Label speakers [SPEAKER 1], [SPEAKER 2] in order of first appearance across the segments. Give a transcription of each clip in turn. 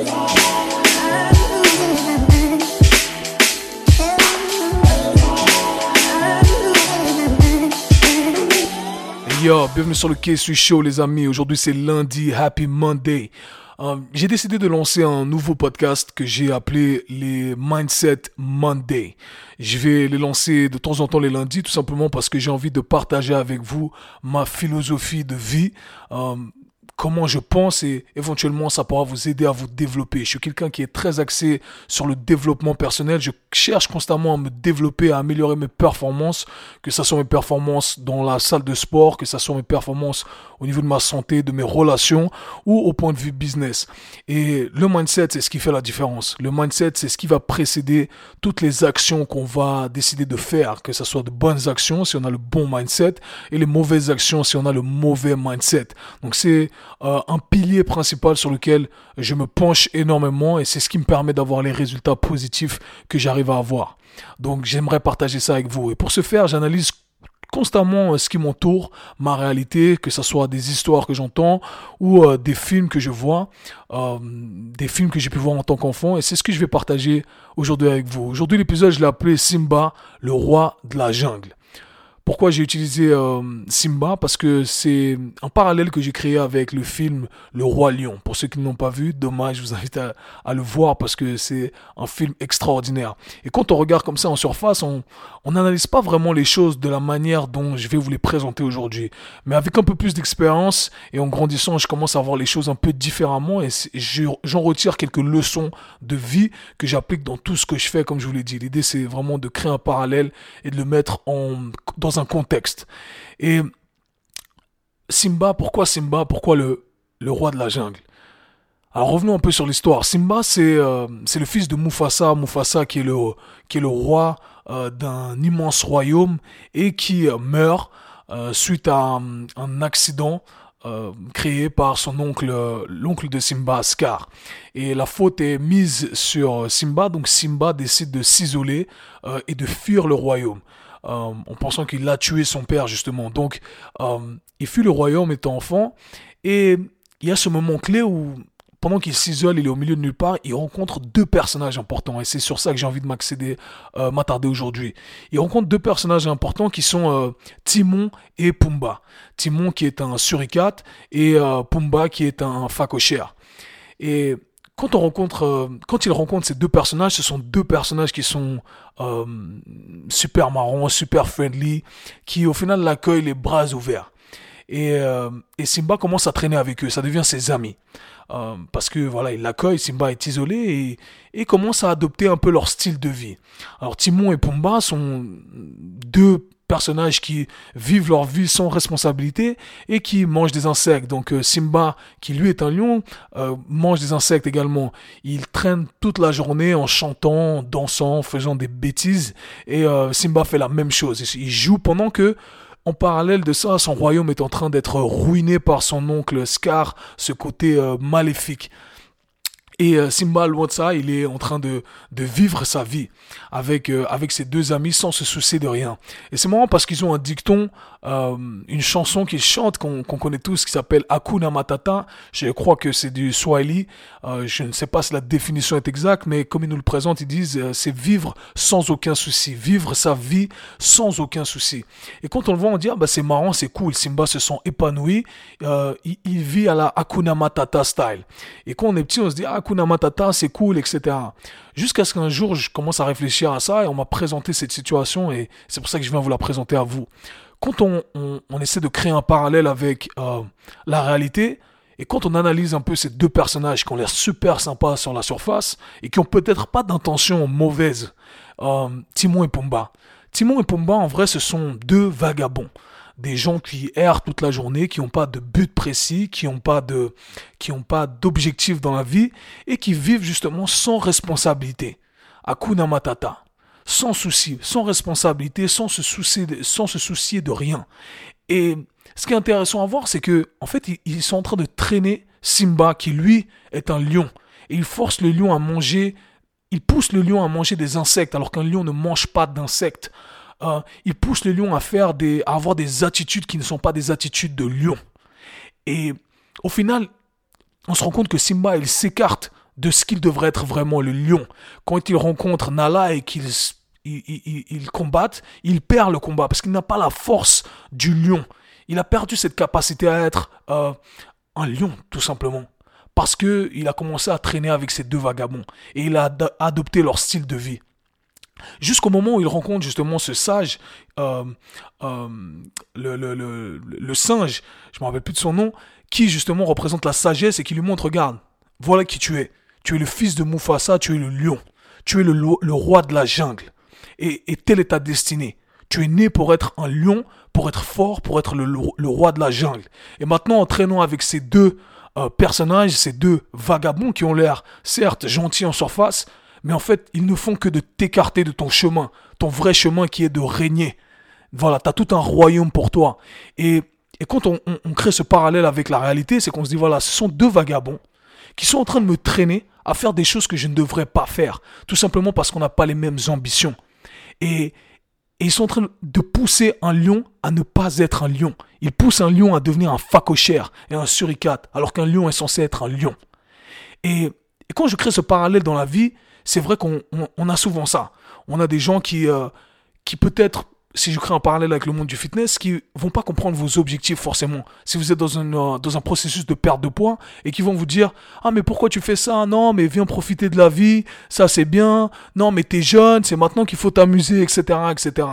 [SPEAKER 1] Yo, bienvenue sur le K-Sui Show les amis. Aujourd'hui c'est lundi, Happy Monday. Euh, j'ai décidé de lancer un nouveau podcast que j'ai appelé les Mindset Monday. Je vais les lancer de temps en temps les lundis tout simplement parce que j'ai envie de partager avec vous ma philosophie de vie. Euh, comment je pense et éventuellement ça pourra vous aider à vous développer. Je suis quelqu'un qui est très axé sur le développement personnel. Je cherche constamment à me développer, à améliorer mes performances, que ce soit mes performances dans la salle de sport, que ce soit mes performances au niveau de ma santé, de mes relations ou au point de vue business. Et le mindset, c'est ce qui fait la différence. Le mindset, c'est ce qui va précéder toutes les actions qu'on va décider de faire, que ce soit de bonnes actions si on a le bon mindset et les mauvaises actions si on a le mauvais mindset. Donc c'est euh, un pilier principal sur lequel je me penche énormément et c'est ce qui me permet d'avoir les résultats positifs que j'arrive à avoir. Donc j'aimerais partager ça avec vous. Et pour ce faire, j'analyse constamment euh, ce qui m'entoure, ma réalité, que ce soit des histoires que j'entends ou euh, des films que je vois, des films que j'ai pu voir en tant qu'enfant, et c'est ce que je vais partager aujourd'hui avec vous. Aujourd'hui, l'épisode, je l'ai appelé Simba, le roi de la jungle. Pourquoi j'ai utilisé euh, Simba Parce que c'est un parallèle que j'ai créé avec le film Le Roi Lion. Pour ceux qui ne l'ont pas vu, dommage, je vous invite à, le voir parce que c'est un film extraordinaire. Et quand on regarde comme ça en surface, on n'analyse pas vraiment les choses de la manière dont je vais vous les présenter aujourd'hui. Mais avec un peu plus d'expérience et en grandissant, je commence à voir les choses un peu différemment et j'en retire quelques leçons de vie que j'applique dans tout ce que je fais, comme je vous l'ai dit. L'idée, c'est vraiment de créer un parallèle et de le mettre en, dans un contexte. Et Simba, pourquoi Simba? Pourquoi le, roi de la jungle? Alors revenons un peu sur l'histoire. Simba, c'est euh, le fils de Mufasa. Mufasa qui est le, qui est le roi euh, d'un immense royaume et qui euh, meurt suite à un, un accident créé par son oncle, l'oncle de Simba, Scar. Et la faute est mise sur Simba, donc Simba décide de s'isoler et de fuir le royaume. Euh, en pensant qu'il a tué son père justement. Donc, euh, il fuit le royaume étant enfant, et il y a ce moment clé où pendant qu'il s'isole, il est au milieu de nulle part, il rencontre deux personnages importants. Et c'est sur ça que j'ai envie de m'accéder, euh, m'attarder aujourd'hui. Il rencontre deux personnages importants qui sont Timon et Pumba. Timon qui est un suricate et Pumba qui est un facochère. Et quand on rencontre, euh, quand il rencontre ces deux personnages, ce sont deux personnages qui sont euh, super marrants, super friendly, qui au final l'accueillent les bras ouverts. Et, euh, et, Simba commence à traîner avec eux, ça devient ses amis. parce que voilà, il l'accueille, Simba est isolé et, et commence à adopter un peu leur style de vie. Alors Timon et Pumba sont deux personnages qui vivent leur vie sans responsabilité et qui mangent des insectes. Donc euh, Simba, qui lui est un lion, euh, mange des insectes également. Il traîne toute la journée en chantant, dansant, faisant des bêtises. Et euh, Simba fait la même chose. Il joue pendant que en parallèle de ça, son royaume est en train d'être ruiné par son oncle Scar, ce côté maléfique. Et euh, Simba, loin de ça, il est en train de, de vivre sa vie avec, euh, avec ses deux amis sans se soucier de rien. Et c'est marrant parce qu'ils ont un dicton, euh, une chanson qu'ils chantent, qu'on connaît tous, qui s'appelle Hakuna Matata. Je crois que c'est du Swahili. je ne sais pas si la définition est exacte, mais comme ils nous le présentent, ils disent c'est vivre sans aucun souci, vivre sa vie sans aucun souci. Et quand on le voit, on dit ah, bah, c'est marrant, c'est cool. Simba se sent épanoui. Il, il, vit à la Hakuna Matata style. Et quand on est petit, on se dit ah, Matata, c'est cool, etc. Jusqu'à ce qu'un jour, je commence à réfléchir à ça et on m'a présenté cette situation et c'est pour ça que je viens vous la présenter à vous. Quand on, essaie de créer un parallèle avec euh, la réalité, et quand on analyse un peu ces deux personnages qui ont l'air super sympas sur la surface et qui ont peut-être pas d'intention mauvaise, euh, Timon et Pumba. Timon et Pumba, en vrai, ce sont deux vagabonds des gens qui errent toute la journée, qui n'ont pas de but précis, qui n'ont pas de, qui pas d'objectif dans la vie et qui vivent justement sans responsabilité. Akuna Matata. Sans souci, sans responsabilité, sans se soucier de, sans se soucier de rien. Et ce qui est intéressant à voir, c'est que, en fait, ils, sont en train de traîner Simba, qui lui est un lion. Et ils forcent le lion à manger, ils poussent le lion à manger des insectes, alors qu'un lion ne mange pas d'insectes. Euh, il pousse le lion à faire des, à avoir des attitudes qui ne sont pas des attitudes de lion. Et au final, on se rend compte que Simba, il s'écarte de ce qu'il devrait être vraiment le lion. Quand il rencontre Nala et qu'il il, combattent, il perd le combat parce qu'il n'a pas la force du lion. Il a perdu cette capacité à être euh, un lion, tout simplement. Parce qu'il a commencé à traîner avec ces deux vagabonds et il a adopté leur style de vie. Jusqu'au moment où il rencontre justement ce sage, euh, euh, le, singe, je ne me rappelle plus de son nom, qui justement représente la sagesse et qui lui montre, regarde, voilà qui tu es. Tu es le fils de Mufasa, tu es le lion. Tu es le, roi de la jungle. Et, telle est ta destinée. Tu es né pour être un lion, pour être fort, pour être le, roi de la jungle. Et maintenant, en traînant avec ces deux euh, personnages, ces deux vagabonds qui ont l'air, certes, gentils en surface, mais en fait, ils ne font que de t'écarter de ton chemin, ton vrai chemin qui est de régner. Voilà, tu as tout un royaume pour toi. Et, et quand on, crée ce parallèle avec la réalité, c'est qu'on se dit, voilà, ce sont deux vagabonds qui sont en train de me traîner à faire des choses que je ne devrais pas faire, tout simplement parce qu'on n'a pas les mêmes ambitions. Et, ils sont en train de pousser un lion à ne pas être un lion. Ils poussent un lion à devenir un facochère et un suricate, alors qu'un lion est censé être un lion. Et, quand je crée ce parallèle dans la vie, c'est vrai qu'on a souvent ça. On a des gens qui, euh, qui peut-être si je crée un parallèle avec le monde du fitness, qui vont pas comprendre vos objectifs forcément. Si vous êtes dans un, euh, dans un processus de perte de poids et qui vont vous dire Ah, mais pourquoi tu fais ça? Non, mais viens profiter de la vie, ça c'est bien. Non, mais t'es jeune, c'est maintenant qu'il faut t'amuser, etc. etc.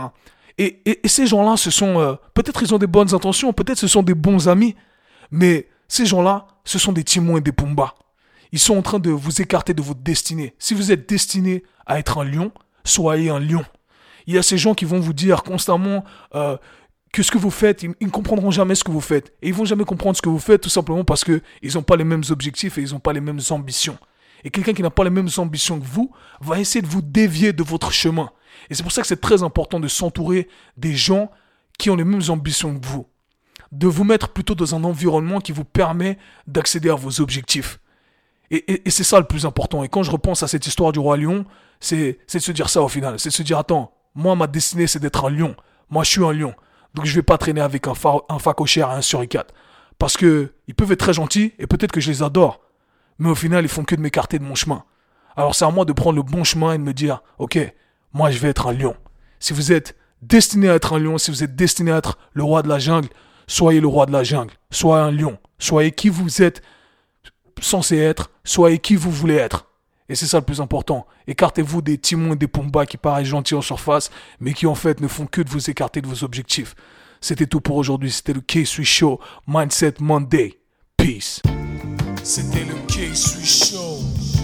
[SPEAKER 1] Et, et, ces gens-là, ce sont. Euh, peut-être ils ont des bonnes intentions, peut-être ce sont des bons amis, mais ces gens-là, ce sont des Timons et des Pumbas. Ils sont en train de vous écarter de votre destinée. Si vous êtes destiné à être un lion, soyez un lion. Il y a ces gens qui vont vous dire constamment euh, que ce que vous faites, ils, ne comprendront jamais ce que vous faites. Et ils vont jamais comprendre ce que vous faites tout simplement parce qu'ils n'ont pas les mêmes objectifs et ils n'ont pas les mêmes ambitions. Et quelqu'un qui n'a pas les mêmes ambitions que vous va essayer de vous dévier de votre chemin. Et c'est pour ça que c'est très important de s'entourer des gens qui ont les mêmes ambitions que vous. De vous mettre plutôt dans un environnement qui vous permet d'accéder à vos objectifs. Et, c'est ça le plus important. Et quand je repense à cette histoire du roi lion, c'est de se dire ça au final. C'est de se dire, attends, moi, ma destinée, c'est d'être un lion. Moi, je suis un lion. Donc, je vais pas traîner avec un, un facochère et un suricate. Parce que ils peuvent être très gentils et peut-être que je les adore. Mais au final, ils font que de m'écarter de mon chemin. Alors, c'est à moi de prendre le bon chemin et de me dire, ok, moi, je vais être un lion. Si vous êtes destiné à être un lion, si vous êtes destiné à être le roi de la jungle, soyez le roi de la jungle. Soyez un lion. Soyez qui vous êtes censé être. Soyez qui vous voulez être. Et c'est ça le plus important. Écartez-vous des timons et des pombas qui paraissent gentils en surface, mais qui en fait ne font que de vous écarter de vos objectifs. C'était tout pour aujourd'hui. C'était le K-Sui Show Mindset Monday. Peace. C'était le K-Sui Show.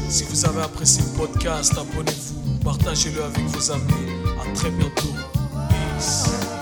[SPEAKER 1] Si vous avez apprécié le podcast, abonnez-vous, partagez-le avec vos amis. À très bientôt. Peace.